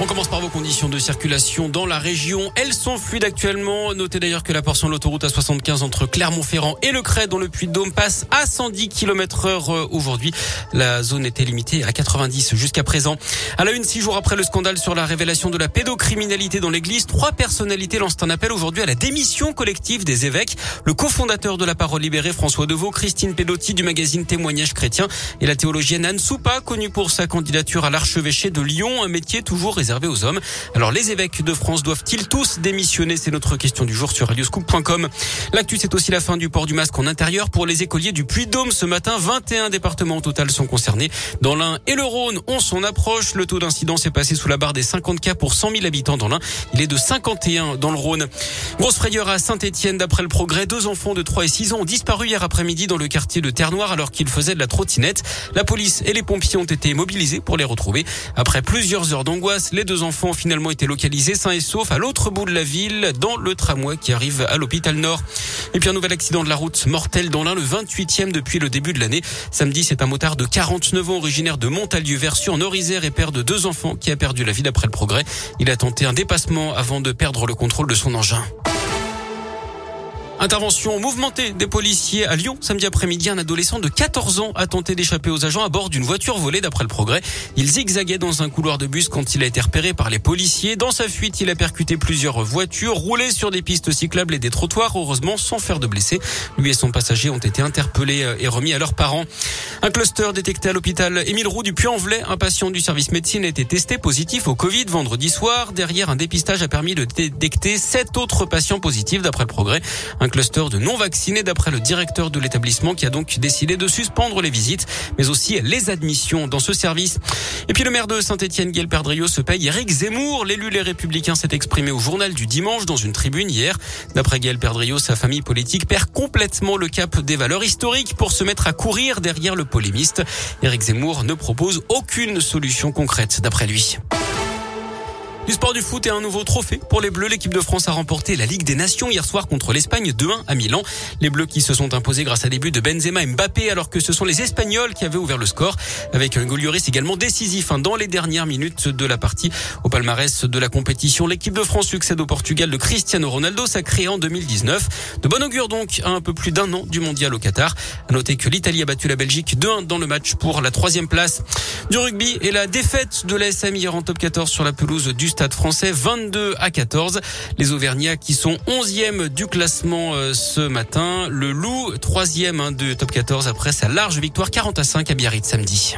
On commence par vos conditions de circulation dans la région. Elles sont fluides actuellement. Notez d'ailleurs que la portion de l'autoroute à 75 entre Clermont-Ferrand et le Cray dans le Puy-de-Dôme passe à 110 km heure aujourd'hui. La zone était limitée à 90 jusqu'à présent. À la une, six jours après le scandale sur la révélation de la pédocriminalité dans l'église, trois personnalités lancent un appel aujourd'hui à la démission collective des évêques. Le cofondateur de la parole libérée, François Deveau, Christine Pedotti du magazine Témoignages chrétiens et la théologienne Anne Soupa, connue pour sa candidature à l'archevêché de Lyon, un métier toujours réservé Alors les évêques de France doivent-ils tous démissionner? C'est notre question du jour sur radioscoop.com. L'actu, c'est aussi la fin du port du masque en intérieur pour les écoliers du Puy-de-Dôme. Ce matin, 21 départements au total sont concernés. Dans l'Ain et le Rhône, on s'en approche. Le taux d'incidence est passé sous la barre des 50 cas pour 100 000 habitants dans l'Ain. Il est de 51 dans le Rhône. Grosse frayeur à Saint-Etienne. D'après le progrès, deux enfants de 3 et 6 ans ont disparu hier après-midi dans le quartier de Terre-Noire alors qu'ils faisaient de la trottinette. La police et les pompiers ont été mobilisés pour les retrouver. Après plusieurs heures d'angoisse, les deux enfants ont finalement été localisés sains et saufs à l'autre bout de la ville, dans le tramway qui arrive à l'hôpital Nord. Et puis un nouvel accident de la route mortel dans l'un, le 28e depuis le début de l'année. Samedi, c'est un motard de 49 ans originaire de Montalieu-Versu en Orisère et père de deux enfants qui a perdu la vie d'après le progrès. Il a tenté un dépassement avant de perdre le contrôle de son engin. Intervention mouvementée des policiers à Lyon. Samedi après-midi, un adolescent de 14 ans a tenté d'échapper aux agents à bord d'une voiture volée d'après le progrès. Il zigzaguait dans un couloir de bus quand il a été repéré par les policiers. Dans sa fuite, il a percuté plusieurs voitures, roulé sur des pistes cyclables et des trottoirs, heureusement sans faire de blessés. Lui et son passager ont été interpellés euh, et remis à leurs parents. Un cluster détecté à l'hôpital Émile Roux du Puy-en-Velay. Un patient du service médecine a été testé positif au Covid vendredi soir. Derrière, un dépistage a permis de détecter sept autres patients positifs d'après le progrès cluster de non-vaccinés d'après le directeur de l'établissement qui a donc décidé de suspendre les visites, mais aussi les admissions dans ce service. Et puis le maire de Saint-Etienne, Gaël Perdriau, se paye Eric Zemmour. L'élu Les Républicains s'est exprimé au journal du dimanche dans une tribune hier. D'après Gaël Perdriau, sa famille politique perd complètement le cap des valeurs historiques pour se mettre à courir derrière le polémiste. Eric Zemmour ne propose aucune solution concrète d'après lui. Du sport du foot et un nouveau trophée pour les Bleus. L'équipe de France a remporté la Ligue des Nations hier soir contre l'Espagne 2-1 à Milan. Les Bleus qui se sont imposés grâce à des buts de Benzema et Mbappé alors que ce sont les Espagnols qui avaient ouvert le score avec un goal également décisif hein, dans les dernières minutes de la partie. Au palmarès de la compétition, l'équipe de France succède au Portugal de Cristiano Ronaldo, sacré en 2019. De bon augure donc à un peu plus d'un an du mondial au Qatar. À noter que l'Italie a battu la Belgique 2-1 dans le match pour la troisième place. Du rugby et la défaite de l'ASM hier en top 14 sur la pelouse du Stade français 22 à 14. Les Auvergnats qui sont 11e du classement euh, ce matin. Le Loup 3e hein, de top 14 après sa large victoire 40 à 5 à Biarritz samedi.